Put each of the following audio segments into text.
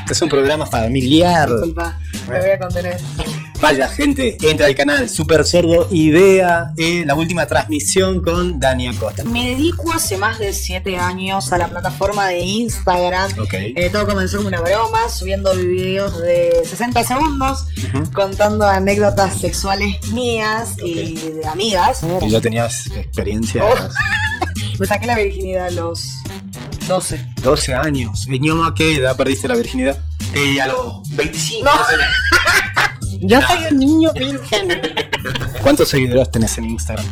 Este es un programa familiar. Disculpa, me voy a contener. Vaya, gente, entra al canal Super Cerdo y vea eh, la última transmisión con Dani Acosta. Me dedico hace más de 7 años a la plataforma de Instagram. Ok. Eh, todo comenzó como una broma, subiendo videos de 60 segundos, contando anécdotas sexuales mías y de amigas. ¿Y ya tenías experiencia? Oh. Me saqué la virginidad a los 12. 12 años. ¿Y no, a qué edad perdiste la virginidad? Eh, a los 25. No. Yo soy un niño virgen. ¿Cuántos seguidores tenés en Instagram?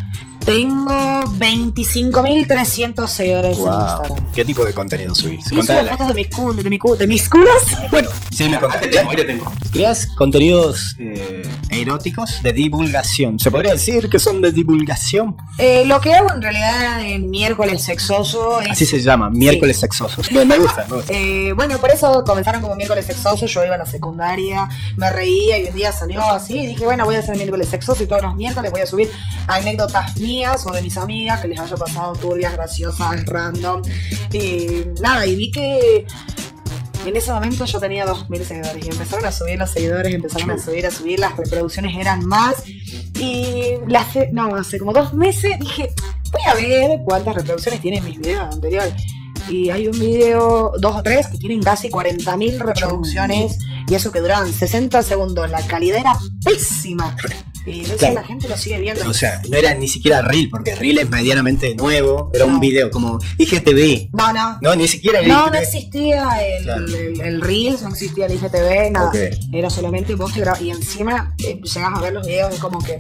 Tengo 25.300 seguidores en Instagram. ¿Qué tipo de contenido subís? Subo fotos de mis culos, de, mi cu- de mis culos. Bueno, sí, me contaste. Ya, ya tengo. Creas contenidos eh, eróticos de divulgación. ¿Se podría decir que son de divulgación? Eh, lo que hago en realidad en miércoles sexoso es Así se llama, miércoles sexosos. Me, me gusta, me gusta. Eh, bueno, por eso comenzaron como miércoles sexoso. Yo iba a la secundaria, me reía y un día salió así. Y dije, bueno, voy a hacer miércoles sexoso y todos los miércoles voy a subir anécdotas mías o de mis amigas que les haya pasado turbias, graciosas, random. Y nada, y vi que. En ese momento yo tenía 2.000 seguidores y empezaron a subir los seguidores, empezaron a subir, a subir, las reproducciones eran más. Y la hace, no, hace como dos meses dije, voy a ver cuántas reproducciones tienen mis videos anteriores. Y hay un video, dos o tres, que tienen casi 40.000 reproducciones y eso que duraban 60 segundos. La calidad era pésima. Y Claro. la gente lo sigue viendo. O sea, no era ni siquiera Reel, porque Reel es medianamente nuevo. Era un No. video como IGTV. no, no. No, ni siquiera No, no IGTV. existía el, Claro. el, el Reels, no existía el IGTV, nada. Era solamente vos te grababas. Y encima eh, llegás a ver los videos de como que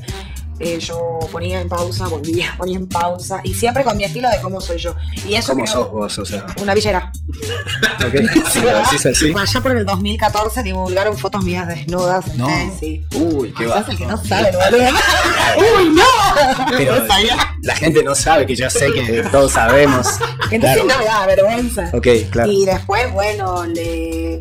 eh, yo ponía en pausa, volvía, ponía en pausa. Y siempre con mi estilo de cómo soy yo. Y eso ¿Cómo sos vos? O sea, Una villera. ok. Si lo decís así. Allá por el 2014 divulgaron fotos mías desnudas. No. Sí. Uy, qué va. el que no sabe. ¡Uy, no! Pero No sabía. la gente no sabe que yo sé que todos sabemos. Entonces Claro. no me da vergüenza. Ok, claro. Y después, bueno, le.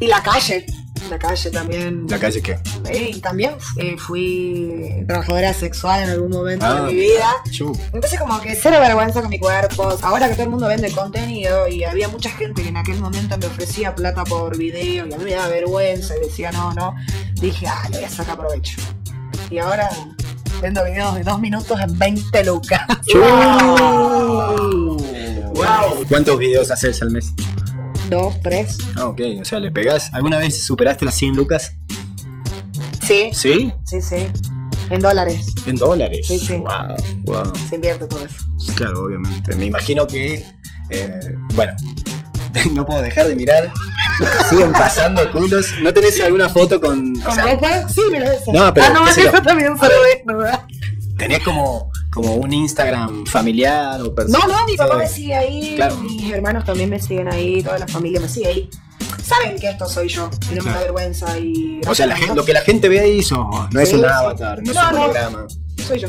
Y la calle. La calle también. ¿La calle qué? Eh, y también eh, fui trabajadora sexual en algún momento Ah, de mi vida. Chu. Entonces como que cero vergüenza con mi cuerpo. Ahora que todo el mundo vende contenido y había mucha gente que en aquel momento me ofrecía plata por video y a mí me daba vergüenza y decía no, no. Dije, ah, le voy a sacar provecho. Y ahora vendo videos de dos minutos en 20 lucas. Wow. ¿Cuántos videos haces al mes? Dos, tres. Ah, ok, o sea, le pegás. ¿Alguna vez superaste las 100 lucas? Sí, ¿Sí? sí, sí. En dólares. En dólares. Sí, sí. Wow, wow. Se invierte todo eso. Claro, obviamente. Me imagino que. eh, bueno, no puedo dejar de mirar. Siguen pasando culos. ¿No tenés alguna foto con.? O ¿Con sea, ropa? Sí, me lo. No, pero Ah, no, yo. también solo desnuda. tenés como, como un Instagram familiar o personal. No, no, mi papá me sigue ahí, Claro. mis hermanos también me siguen ahí, toda la familia me sigue ahí. Saben que esto soy yo, y no me da vergüenza y... O sea, la gente, lo que la gente ve ahí sos vos, no es un avatar, no, es No, un no. programa. Soy yo.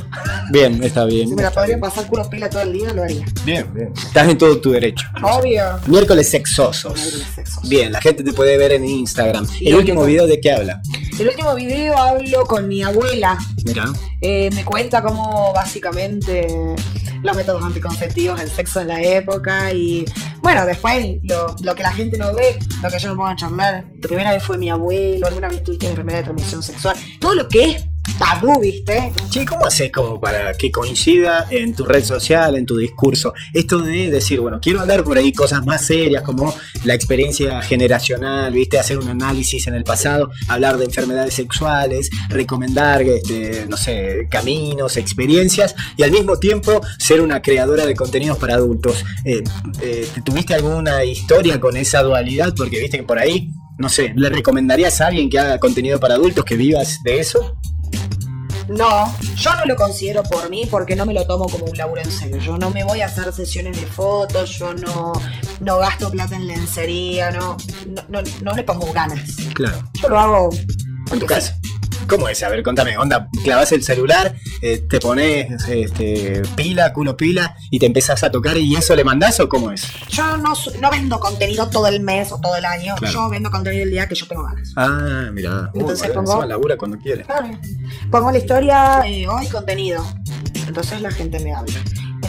Bien, está bien. Si me la podría pasar culo pila todo el día, lo haría. Bien, bien. Estás en todo tu derecho. Obvio. Miércoles sexosos. Miércoles sexosos. Bien, la gente te puede ver en Instagram. Sí, El último video de qué habla. El último video hablo con mi abuela. Mira. Eh, me cuenta cómo básicamente los métodos anticonceptivos, el sexo en la época y bueno, después lo, lo que la gente no ve, lo que yo pongo a charlar. La primera vez fue mi abuelo, alguna vez tuviste enfermedad de transmisión sexual. Todo lo que es tabú, ¿viste? Che, ¿cómo haces como para que coincida en tu red social, en tu discurso? Esto de decir, bueno, quiero hablar por ahí cosas más serias como la experiencia generacional, ¿viste? Hacer un análisis en el pasado, hablar de enfermedades sexuales, recomendar, este, no sé, caminos, experiencias y al mismo tiempo ser una creadora de contenidos para adultos. Eh, eh, ¿Tuviste alguna historia con esa dualidad? Porque viste que por ahí, no sé, ¿le recomendarías a alguien que haga contenido para adultos que vivas de eso? No, yo no lo considero por mí porque no me lo tomo como un laburo en serio. Yo no me voy a hacer sesiones de fotos, yo no, no gasto plata en lencería, no, no, no, no le pongo ganas. Claro. Yo lo hago En tu casa. ¿Cómo es? A ver, contame, onda, clavas el celular, eh, te pones este, pila, culo pila, y te empezás a tocar y eso le mandás o cómo es? Yo no, no vendo contenido todo el mes o todo el año, Claro. yo vendo contenido el día que yo tengo ganas. Ah, mira. Entonces pongo- labura cuando quiere. Claro. Pongo la historia, eh, hoy contenido. Entonces la gente me habla.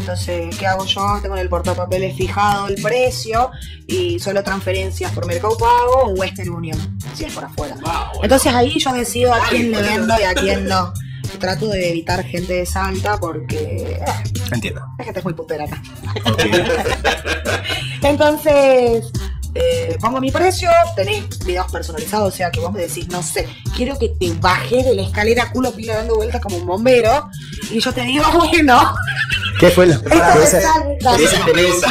Entonces, ¿qué hago yo? Tengo en el portapapeles fijado el precio y solo transferencias por Mercado Pago o Western Union, si es por afuera. Entonces ahí yo decido a quién le vendo y a quién no. Trato de evitar gente de Salta porque eh, Entiendo. la gente es muy putera acá. Entonces, eh, pongo mi precio, tenés videos personalizados, o sea que vos me decís, no sé, quiero que te bajé de la escalera culo pila dando vueltas como un bombero, y yo te digo, bueno, ¿Qué fue lo me salta. ¿Tenés,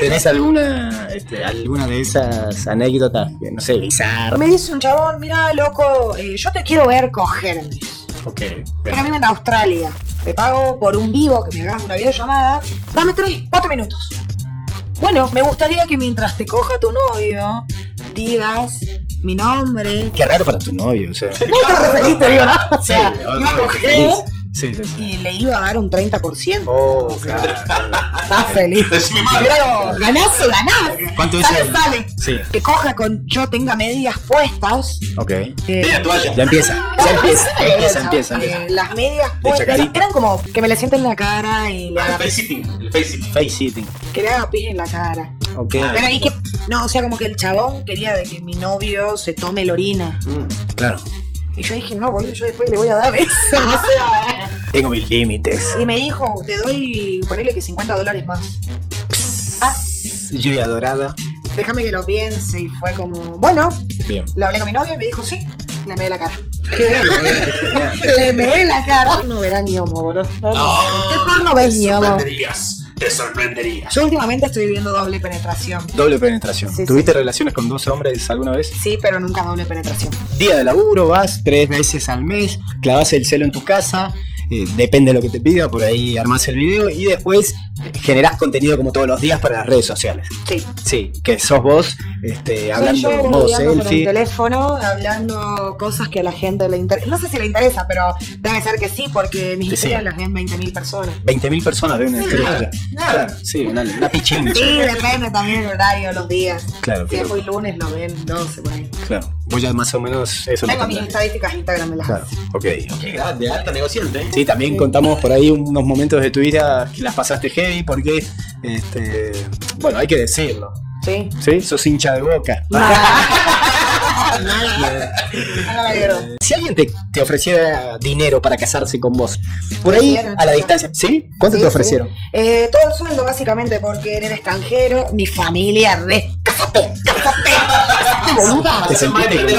tenés- alguna, este, alguna de esas anécdotas, que, no sé, bizarras? me dice un chabón, mira loco, eh, yo te quiero ver cogerme, Ok. pero a mí en Australia, te pago por un vivo, que me hagas una videollamada, dame tres, cuatro minutos. Bueno, me gustaría que mientras te coja tu novio, digas mi nombre, Qué raro para tu novio, o sea. No te referiste, digo, ¿no? O sea, Sí, coger Sí, sí, sí. y le iba a dar un 30%. Oh, claro. Estás feliz. Pero ganás o ganás. ¿Cuánto es Sale, el- sale. Sí. Que coja con yo tenga medias puestas. Ok. eh, toalla. Ya empieza. Ya empieza. eh, Empieza, empieza. eh, empieza. las medias puestas. Eran como que me le sienten en la cara y le Ah, haga, face sitting. El face sitting. Face sitting. que le haga pis en la cara. Ok. Pero ahí que. No, o sea, como que el chabón quería de que mi novio se tome la orina. Claro. Y yo dije, no, boludo, yo después le voy a dar eso. O sea, Tengo mis límites. Y me dijo, te doy, ponele que 50 dólares más. Ah, Lluvia dorada. déjame que lo piense. Y fue como, bueno, Bien. le hablé con mi novio y me dijo, sí, le meé la cara. le meé la cara. No verá ni homo, boludo. No, no. ¿Qué porno ves ni homo? sorprenderías. Te sorprenderías. Yo últimamente estoy viviendo doble penetración. Doble penetración. Sí, ¿Tuviste relaciones con dos hombres alguna vez? Sí, pero nunca doble penetración. Día de laburo, vas tres veces al mes, clavas el celo en tu casa, eh, depende de lo que te pida, por ahí armás el video y después generás contenido como todos los días para las redes sociales. Sí. Sí, que sos vos este, Soy hablando yo en modo boludeando con el selfie. teléfono, hablando cosas que a la gente le interesa. No sé si le interesa, pero debe ser que sí, porque mis historias sí. las ven 20.000 personas. 20.000 personas ven una historia tuya. Claro, sí, una, una pichincha. Sí, depende también el horario, los días. Claro, Si es muy lunes, lo ven 12 por ahí. Claro, vos ya más o menos eso Tengo mis estadísticas Instagram de las Claro, ok, ok. Qué grande, alta negociante. Sí, también contamos por ahí unos momentos de tu vida que las pasaste heavy porque, este, bueno, hay que decirlo, Sí. ¿sí? Sos hincha de boca. Quiero. Si alguien te, te ofreciera dinero para casarse con vos, por ahí a la distancia, ¿sí? ¿Cuánto Sí, te sí. ofrecieron? Eh, todo el sueldo, básicamente, porque era extranjero. Mi familia, re. ¡Cásate! ¡Cásate! ¡Cásate, boluda! Te sentiste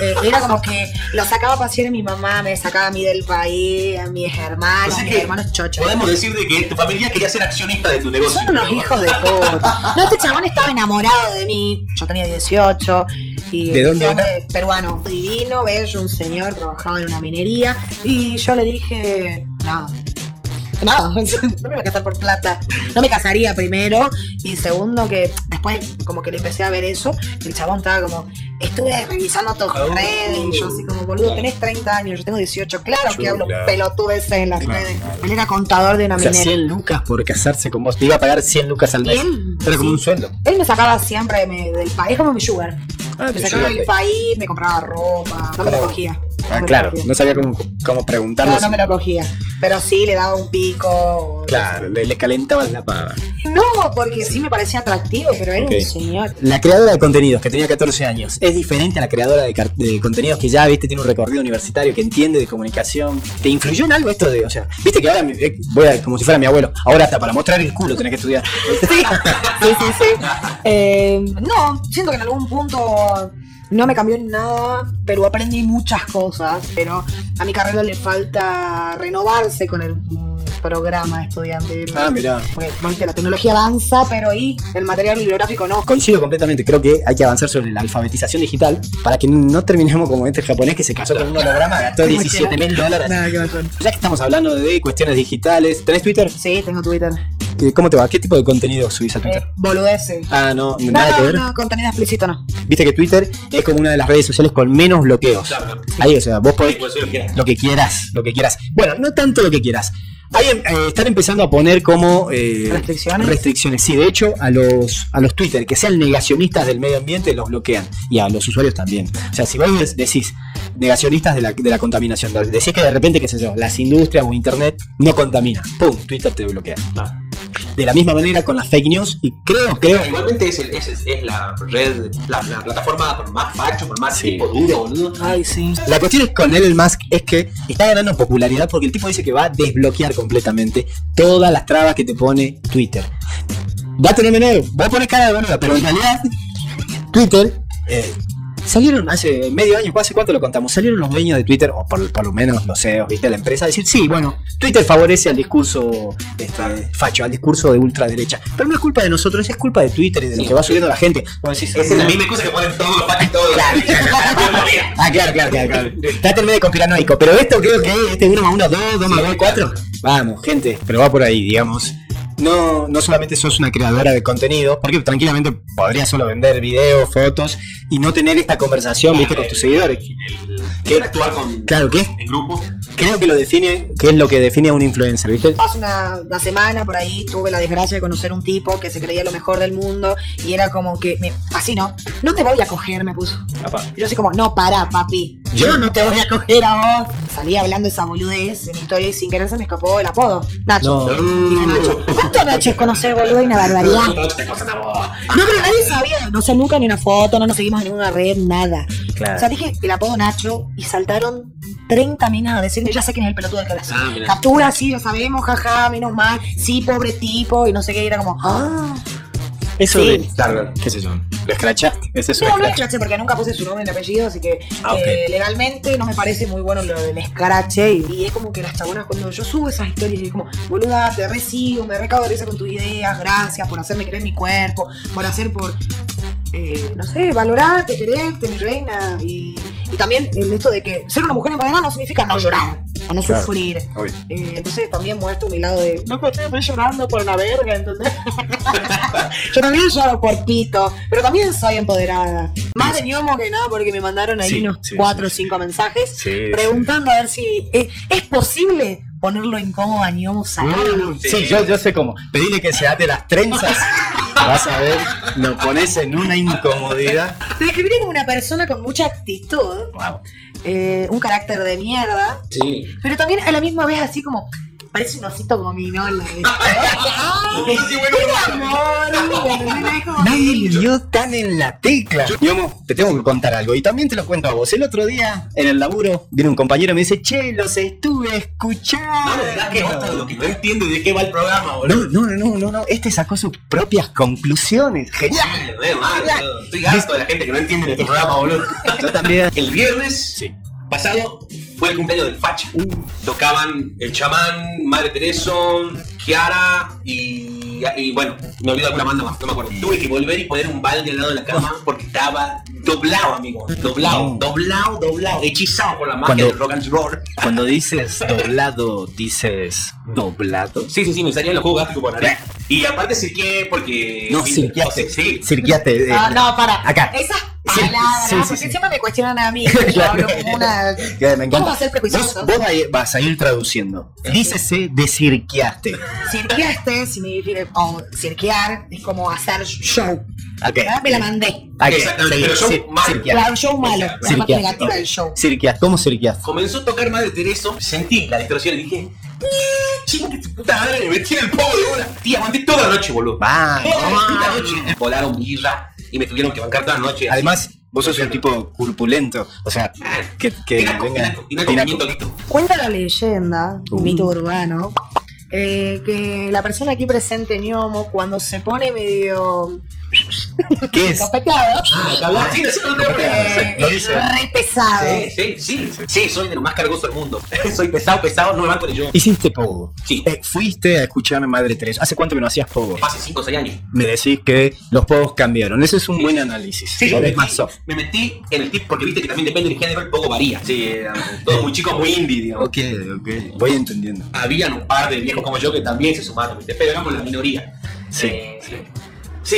eh, era como que lo sacaba a pasear mi mamá, me sacaba a mí del país, a mis hermanos, O sea a mis hermanos chochos. Podemos decir de que tu familia quería ser accionista de tu negocio. Son unos hijos de puta. No, este chabón estaba enamorado de mí. Yo tenía 18. Y ¿De dónde era? peruano. Divino, bello, un señor, trabajaba en una minería. Y yo le dije, nada. Nada, no me voy a casar por plata. No me casaría primero. Y segundo, que después, como que le empecé a ver eso. El chabón estaba como, estuve revisando tus Oh. redes. Y yo, así como, boludo, tenés 30 años, yo tengo 18. Claro que Yo, hablo claro. pelotudeces en las Claro, redes. claro. Él era contador de una O sea, minera. 100 lucas por casarse con vos. Te iba a pagar 100 lucas al mes. Era como un sueldo. Él me sacaba siempre me- del país, como mi sugar. Ah, me sacaba del país, me compraba ropa, no me lo Claro. cogía. Ah, claro, no sabía cómo, cómo preguntarlo. No, no me lo cogía. Pero sí le daba un pico. Claro, le, le calentabas la pava. No, porque sí me parecía atractivo, pero era un señor. La creadora de contenidos que tenía 14 años es diferente a la creadora de contenidos que ya, viste, tiene un recorrido universitario, que entiende de comunicación. ¿Te influyó en algo esto de, o sea, viste que ahora me- eh, voy a, como si fuera mi abuelo, ahora hasta para mostrar el culo tenés que estudiar? Sí, sí, sí. sí. Eh, no, siento que en algún punto no me cambió en nada, pero aprendí muchas cosas. Pero a mi carrera le falta renovarse con el programa estudiantil. Ah, mirá. Porque la tecnología avanza, pero ahí el material bibliográfico no. Coincido completamente, creo que hay que avanzar sobre la alfabetización digital para que no terminemos como este japonés que se casó con un holograma, gastó 17 mil dólares. Nada que Ya que estamos hablando de cuestiones digitales, ¿tenés Twitter? Sí, tengo Twitter. ¿Qué- ¿Cómo te va? ¿Qué tipo de contenido subís a Twitter? Eh, boludeces. Ah, no, No, nada que no, ver. no, contenido explícito no. Viste que Twitter es como una de las redes sociales con menos bloqueos. Claro. Ahí, o sea, vos podés Puede ser lo que quieras. lo que quieras, lo que quieras. Bueno, no tanto lo que quieras. Hay, eh, están empezando a poner como eh, ¿Restricciones? restricciones. Sí, de hecho, a los, a los Twitter que sean negacionistas del medio ambiente los bloquean. Y a los usuarios también. O sea, si vos decís, negacionistas de la, de la contaminación. Decís que de repente, qué sé yo, las industrias o internet no contaminan. ¡Pum! Twitter te bloquea. Ah. De la misma manera con las fake news y creo, creo. Igualmente es, el- es, es- la red, la, la plataforma con más facho, con más Sí. tipo duro, boludo. Ay, sí. La cuestión es con Elon Musk es que está ganando popularidad porque el tipo dice que va a desbloquear completamente todas las trabas que te pone Twitter. Va a tener menor, va a poner cara de boluda, pero en realidad Twitter eh, salieron hace medio año, ¿hace cuánto lo contamos? Salieron los dueños de Twitter, o por, por lo menos los CEOs, ¿viste? La empresa, a decir, sí, bueno, Twitter favorece al discurso este, facho, al discurso de ultraderecha. Pero no es culpa de nosotros, es culpa de Twitter y de lo que va subiendo la gente. Vos decís, Esa es la misma cosa que ponen todos los fachos y todos. Ah, claro, claro, claro, claro. Está terminado de conspiranoico, pero esto creo que este 1 más 1, 2, 2 más 2, 4. Vamos, gente, pero va por ahí, digamos. No, no solamente sos una creadora de contenido, porque tranquilamente podrías solo vender videos, fotos y no tener esta conversación, viste, con tus seguidores. Quieren actuar con, Claro, ¿qué? en grupo. Creo que lo define, que es lo que define a un influencer, ¿viste? Hace una, una semana por ahí tuve la desgracia de conocer un tipo que se creía lo mejor del mundo y era como que, me- así no, no te voy a coger, me puso. Y yo así como, no, para, papi, yo no te voy a coger a vos. Salí hablando esa boludez en historia y sin querer se me escapó el apodo. Nacho. No. Nacho. ¿Cuánto Nacho es conocer, boludo? Y una barbaridad. No, pero nadie sabía. No sé nunca ni una foto, no nos seguimos en ninguna red, nada. Claro. O sea, dije el apodo Nacho y saltaron 30 minas a decirme, ya sé quién es el pelotudo del corazón. Ah. Captura, sí, lo sabemos, jaja, menos mal. Sí, pobre tipo, y no sé qué. Y era como, ah. Eso Sí. de, claro, qué sé yo, lo escrachaste, ese es No, no escrache. escrache porque nunca puse su nombre ni apellido, así que Ah, eh, legalmente no me parece muy bueno lo del escrache. Y, y es como que las chabonas, cuando yo subo esas historias, y es como, boluda, te recibo, me recago de risa con tus ideas, gracias por hacerme creer mi cuerpo, por hacer por. Eh, no sé, valorarte, quererte, mi reina. Y, y también el hecho de que ser una mujer empoderada no significa no llorar o no Claro. sufrir. Eh, entonces también muestro mi lado de. No, pero estoy llorando por una verga, ¿entendés? Yo también lloro por pito, pero también soy empoderada. Más de ñomo que nada, porque me mandaron ahí Sí, unos sí, cuatro o sí, cinco mensajes preguntando a ver si eh, es posible ponerlo incómodo a ñomo salado. Sí, yo, yo sé cómo. Pedile que se ate las trenzas. Vas a ver, lo pones en una incomodidad. Te describiría como una persona con mucha actitud, Wow. eh, un carácter de mierda, Sí. pero también a la misma vez así como. Parece un osito gominola. Nadie le dio tan en la tecla. Te tengo que contar algo. Y también te lo cuento a vos. El otro día, en el laburo, viene un compañero y me dice, che, los estuve escuchando. No, verdad que otra de lo que no entiende de qué va el programa, boludo. No, no, no, no, no. Este sacó sus propias conclusiones. Genial. Estoy harto de la gente que no entiende de este programa, boludo. Yo también. El viernes Sí. Pasado fue el cumpleaños del Facha. Tocaban el chamán, Madre Teresa, Kiara y, y bueno, me olvido alguna banda más, no me acuerdo. Tuve que volver y poner un balde al lado de la cama porque estaba doblado, amigo. Doblado, doblado, doblado, hechizado por la magia Cuando- del rock and roll. Cuando dices doblado, dices doblado. Sí, sí, sí, me salían los por nariz. Y aparte cirqué porque. No, sea, Sí. Cirquiaste. eh, Ah, no, para. Acá. Esas Sí, palabras, sí, sí, porque sí. siempre me cuestionan a mí. que Yo Claro. hablo como una. me. ¿Cómo a ser Vos, prejuicioso? vos ahí vas a ir traduciendo. Dícese de cirquiaste. Cirqueaste significa. O cirquear es como hacer show. Ok. ¿verdad? Me la mandé. Ah, Exactamente, pero show malo. Claro, show malo. La parte negativa del show. Cirquiaste. ¿Cómo cirquiaste? Comenzó a tocar Madre Teresa, sentí la distorsión y dije. Chico, que tu puta madre me metí en el pogo de una. Tía, aguanté toda la noche, boludo. Va. Toda la noche. Volaron birra y me tuvieron que bancar toda la noche. Además, vos sos un tipo corpulento. O sea, que, que Tinaco, venga. tinaco, tinaco, tinaco. pimiento listo. Cuenta la leyenda, un Uh. mito urbano, eh, que la persona aquí presente, Ñomo, cuando se pone medio ¿Qué es? Ah, sí, sí, no tengo problema. eh, lo dice. re pesado. Sí, sí, sí, sí, soy de lo más cargoso del mundo. soy pesado, pesado, no me banco ni yo. Hiciste pogo. Sí. Eh, fuiste a escuchar a Madre Teresa. ¿Hace cuánto que no hacías pogo? Hace 5 o 6 años. Me decís que los pogos cambiaron. Ese es un buen análisis. Sí, me es más metí, soft. me metí en el tip porque viste que también depende del género, el poco varía. Sí, eran todos muy chicos, muy indie, digamos. Ok, ok. Voy entendiendo. Habían un par de viejos como yo que también se sumaron, pero éramos la minoría. Sí, Eh, sí,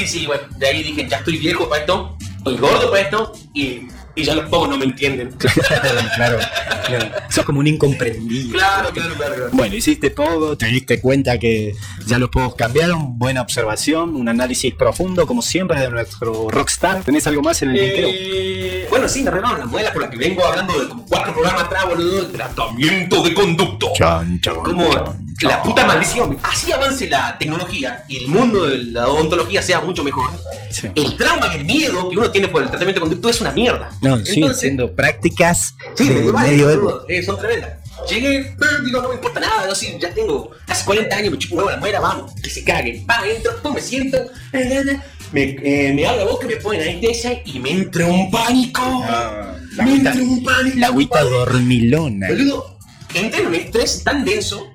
sí, bueno, de ahí dije, ya estoy viejo para esto, estoy gordo para esto, y y ya los pocos no me entienden. claro, claro. Sos como un incomprendido. Claro, claro, claro. claro. Bueno, hiciste pogo, te diste cuenta que ya los pogos cambiaron, buena observación, un análisis profundo, como siempre, de nuestro rockstar. ¿Tenés algo más en el tintero? Eh, bueno, sí, me renovaron la modela por la que vengo hablando de como cuatro programas atrás, boludo, de tratamiento de conducto. Chan, chan, chan, la puta maldición. Así avance la tecnología y el mundo de la odontología sea mucho mejor. Sí. El trauma el miedo que uno tiene por el tratamiento de conducto es una mierda. No, siguen siendo prácticas Sí, de medioevo. boludo, eh, son tremendas. Llegué, digo, no me importa nada, yo sí, ya tengo hace 40 años, me chupo huevo la muera, vamos, que se cague. Va, entro, me siento, eh, eh, eh, me, eh, me la boca, me ponen anestesia y me entra un pánico. Ah, me entra un pánico. la agüita dormilona. Boludo, entré en un estrés tan denso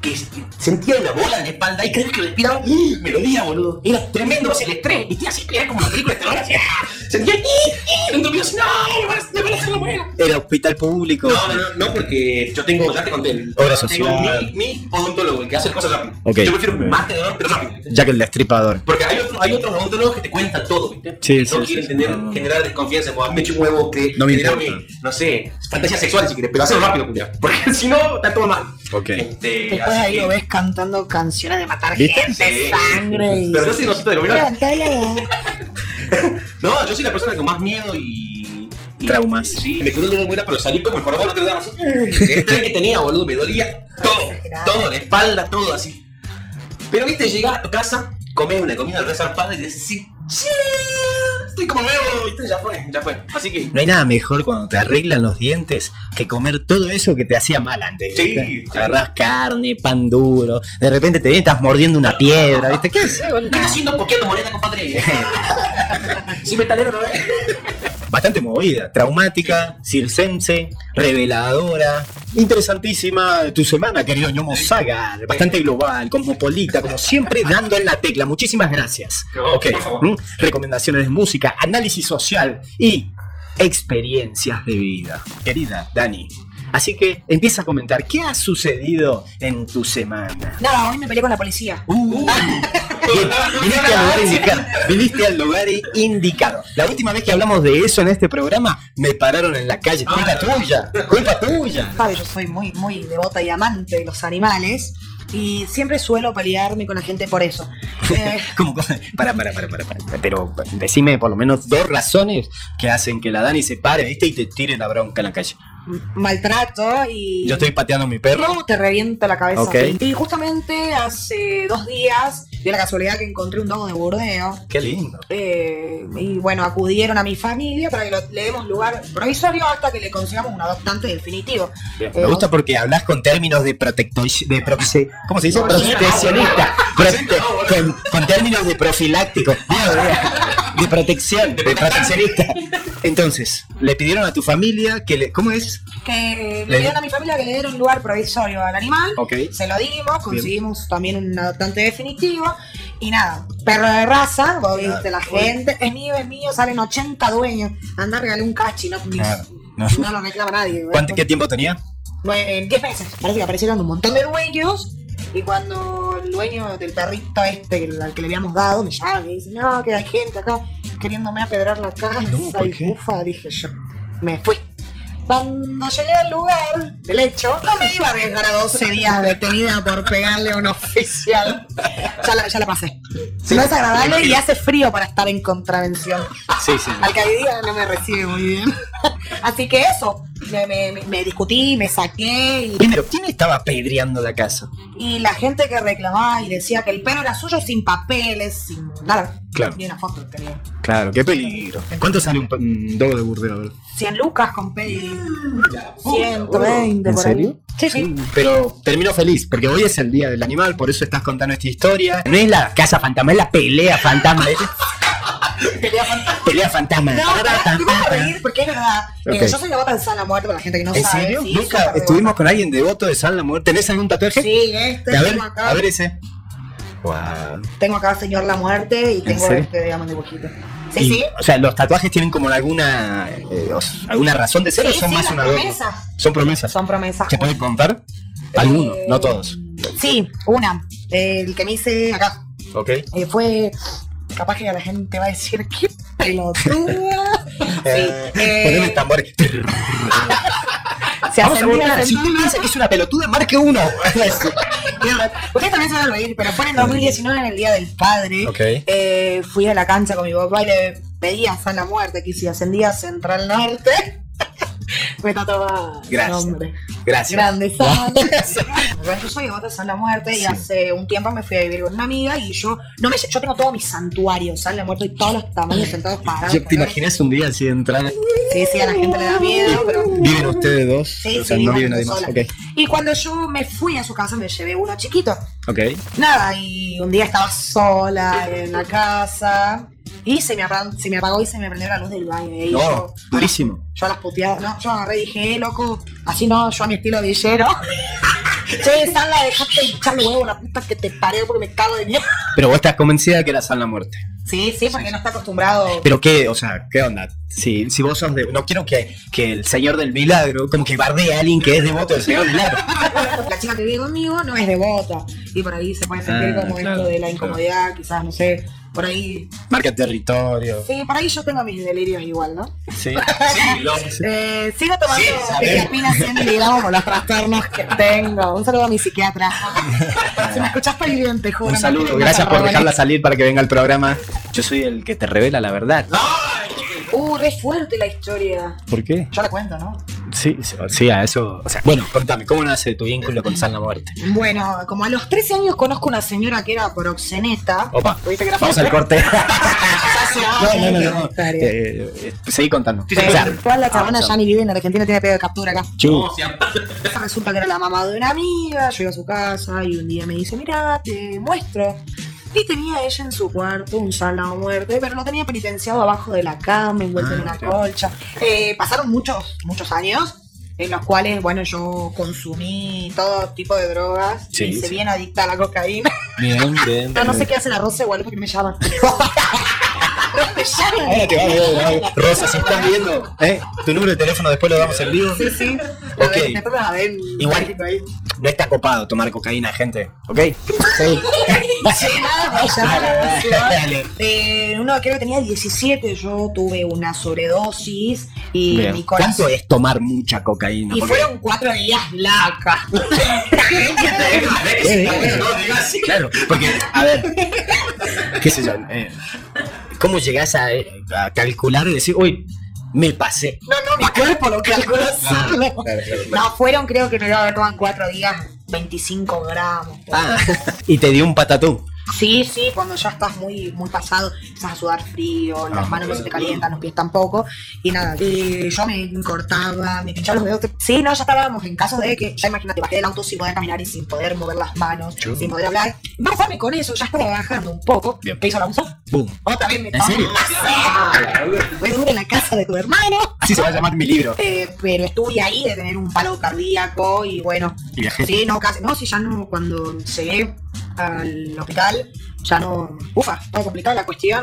que sentía una bola en la espalda y creo que respiraba ¡ah! melodía, boludo. Era tremendo así el estrés. Y así, era como una película de terror. así, ¡ah! Sentía ¡ah! ¡ah! dentro mío así, no, me hacer la muela. Era hospital público. No, no, no, no, porque yo tengo, ya te conté, el- Obra tengo social. mi, mi odontólogo, el que hace cosas rápido. Ok. Yo prefiero más dolor, pero rápido. Ya que el destripador. Porque hay, otro- hay otros odontólogos que te cuentan todo, ¿viste? Sí, no sí, quieren sí. tener, No. generar desconfianza, como a mí me chupo un huevo que No me importa. no sé, fantasías sexuales si quieres, pero hacerlo rápido, culiao. Porque si no, está todo mal. Ok. Este, Después ahí que- lo ves cantando canciones de matar ¿Viste? gente, Sí. sangre y. Pero yo soy inocente de lo. No, yo soy la persona con más miedo y. y- Traumas. Sí, me quedó un muela, pero salí como el jorobado no te daba así. El estrés que tenía, boludo, me dolía todo. Todo, la espalda, todo así. Pero viste, llegás a tu casa, comés una comida resarpada y dices, sí, sí, estoy como nuevo, viste, ya fue, ya fue. Así que. No hay nada mejor cuando te arreglan los dientes que comer todo eso que te hacía mal antes. Sí, sí. Agarrás carne, pan duro, de repente te estás mordiendo una piedra, ¿viste? ¿Qué es? ¿Qué estás haciendo moneda, compadre? sí, metalero, ¿no ves? Bastante movida, traumática, circense, reveladora, interesantísima tu semana, querido ñomo Saga, bastante global, cosmopolita, como siempre dando en la tecla. Muchísimas gracias. Ok, recomendaciones de música, análisis social y experiencias de vida. Querida Dani. Así que empieza a comentar, ¿qué ha sucedido en tu semana? Nada, hoy me peleé con la policía. Uh, viniste al lugar indicado. Viniste al lugar indicado. La última vez que hablamos de eso en este programa, me pararon en la calle. Culpa tuya, culpa tuya. Sabe, yo soy muy, muy devota y amante de los animales. Y siempre suelo pelearme con la gente por eso. Eh, cómo? Para, para, para, para, para. Pero decime por lo menos dos razones que hacen que la Dani se pare, ¿viste? Y te tire la bronca en la calle. Maltrato y. Yo estoy pateando a mi perro. No, te revienta la cabeza. Y justamente hace dos días, dio la casualidad que encontré un dogo de burdeo. Qué lindo. Eh, y bueno, acudieron a mi familia para que lo- le demos lugar provisorio hasta que le consigamos un adoptante definitivo. Bien, Eh, Me gusta porque hablas con términos de protector, de ¿cómo se dice? Proteccionista. con, con términos de profiláctico. De protección, de proteccionista. Entonces, le pidieron a tu familia que le. ¿Cómo es? Que Le- le dieron a mi familia que le dieron lugar provisorio al animal. Se lo dimos, conseguimos también un adoptante definitivo. Y nada, perro de raza, vos viste la gente, es mío, es mío, salen 80 dueños. Anda, regalé un cachi, no, Claro, no. no lo reclama nadie. ¿Cuánto, ¿Qué tiempo tenía? En 10 meses. Parece que aparecieron un montón de dueños. Y cuando el dueño del perrito este al que le habíamos dado me llama y dice, no, que hay gente acá queriéndome apedrar la casa. No, ¿por y ufa, dije yo. Me fui. Cuando llegué al lugar del hecho, no me iba a arriesgar a 12 días detenida por pegarle a un oficial. Ya la, ya la pasé. no es agradable y hace frío para estar en contravención. Sí, sí. Al día no me recibe muy bien. Así que eso, me, me- me- me discutí, me saqué y, ¿quién estaba apedreando la casa? y la gente que reclamaba y decía que el pelo era suyo sin papeles, sin nada. Claro. Una foto tenía. Claro, qué peligro. ¿Cuánto sale un, un dogo de burdeo? A ver. 100 lucas con peli. 120 ¿En por serio? ahí. Sí, sí. Pero termino feliz, porque hoy es el día del animal, por eso estás contando esta historia. No es la casa fantasma, es la pelea fantasma. ¿eh? Pelea fantasma. pelea fantasma. No, te vas a reír porque es verdad. Eh, yo soy devota de San Muerte para la gente que no ¿En sabe. serio? Sí, Nunca estuvimos con alguien devoto de San la Muerte. ¿Tenés algún tatuaje? Sí, este a ver, a ver ese. Wow. Tengo acá Señor la Muerte y tengo este, digamos, dibujito. Sí, Y, sí. O sea, los tatuajes tienen como alguna eh, alguna razón de ser o Sí, son sí, más una promesas. Son promesas. Son promesas. ¿Se puede contar? Algunos, Eh, no todos. Sí, una. El que me hice acá. Ok. eh, fue. Capaz que la gente va a decir, qué pelotuda. Eh, eh, el tambor. Se Vamos a. Si usted me dice que es una pelotuda, marque uno. Ustedes también se van a reír, pero fue en el 2019, en el Día del Padre. Ok. Eh, fui a la cancha con mi papá y le pedí a San la Muerte que si ascendía a Central Norte, me tatuaba el Gracias. nombre. Gracias. Grande yo soy devota de San la Muerte y Sí. hace un tiempo me fui a vivir con una amiga y yo no me yo tengo todos mis santuarios, San la Muerte y todos los tamaños sentados parados. ¿Te imaginas un día así de entrar? Sí, sí, a la gente le da miedo, pero ¿Viven ustedes dos? Sí, o sea, sí, no viven nadie más. Y cuando yo me fui a su casa me llevé uno chiquito. Ok. Nada, y un día estaba sola en la casa y se me, apagó, se me apagó y se me prendió la luz del baño. Y No, yo, durísimo. yo a las puteadas, no, yo agarré y dije, eh, loco, así no, yo a mi estilo villero. che, Sala, dejaste de echar huevo la puta que te paré porque me cago de miedo. Pero vos estás convencida que era San la Muerte. Sí, sí, porque no está acostumbrado. Pero qué, o sea, ¿qué onda? Si, si vos sos de. No quiero que, que el Señor del Milagro, como que bardee a alguien que es devoto del Señor del Milagro. La chica que vive conmigo no es devota. Y por ahí se puede sentir Ah, como claro, esto de la claro. incomodidad, quizás, no sé. Por ahí. Marca territorio. Sí, por ahí yo tengo mis delirios igual, ¿no? Sí. Sí, lo- Eh, sigo tomando Sí, sabemos. terapia 100 miligramos por los trastornos que tengo. Un saludo a mi psiquiatra. si me escuchás estoy bien, te juro. Un no saludo, gracias por dejarla salir para que venga al programa. Yo soy el que te revela la verdad. Uh, re fuerte la historia. ¿Por qué? Yo la cuento, ¿no? Sí, sí, sí, a eso. O sea, bueno, contame, ¿cómo nace tu vínculo con San la Muerte? Bueno, como a los 13 años conozco una señora que era proxeneta. Opa, ¿Viste que vamos al corte. no, no, no, no. Historia. Eh, eh, seguí contando. Sí, O sea, Toda la chabona ah, ya ni vive en Argentina, tiene pedo de captura acá. chu. ¿Cómo se llama? Resulta que era la mamá de una amiga, yo iba a su casa y un día me dice, mira, te muestro. Y tenía ella en su cuarto un salado muerte, pero lo tenía penitenciado abajo de la cama, envuelto en Ah, una claro. colcha. Eh, pasaron muchos, muchos años en los cuales, bueno, yo consumí todo tipo de drogas. Sí, y hice sí. bien adicta a la cocaína. Bien, bien. No, no sé qué hace la Rosa igual porque me llaman. no me llaman. Ahora te va a ver, va a ver. Rosa, si estás viendo, ¿eh? tu número de teléfono después lo damos en vivo. Sí, sí. Ok. A ver, la ven. Igual. No está copado tomar cocaína, gente. ¿Ok? Sí. Eh, uno creo que tenía 17, yo tuve una sobredosis y Bien. mi corazón. ¿Cuánto es tomar mucha cocaína? Y fueron cuatro días lacas. Claro, porque, a ver, qué sé yo, eh, ¿cómo llegás a, eh, a calcular y decir, uy, me pasé? No, no, mi cuerpo lo calculó solo. No, fueron creo que me tomado en cuatro días 25 gramos. Ah, y te dio un patatú. Sí, sí, cuando ya estás muy, muy pasado, empiezas a sudar frío, las Ah, manos no se te calientan, los pies tampoco. Y nada, y yo me cortaba, me pinchaba los dedos. Sí, no, ya estábamos en caso de que, ya imagínate, bajé del auto sin poder caminar y sin poder mover las manos, sin poder hablar. Fue con eso, ya estaba bajando un poco. Bien. ¿Qué hizo la abuso? Boom. Otra vez me ¿En serio? Fue duro en la casa de tu hermano. Así se va a llamar mi libro. Eh, pero estuve ahí de tener un palo cardíaco y bueno, Y viajé. Sí, no, casi. No, si ya no, cuando llegué al hospital, ya no. Ufa, estaba complicada la cuestión.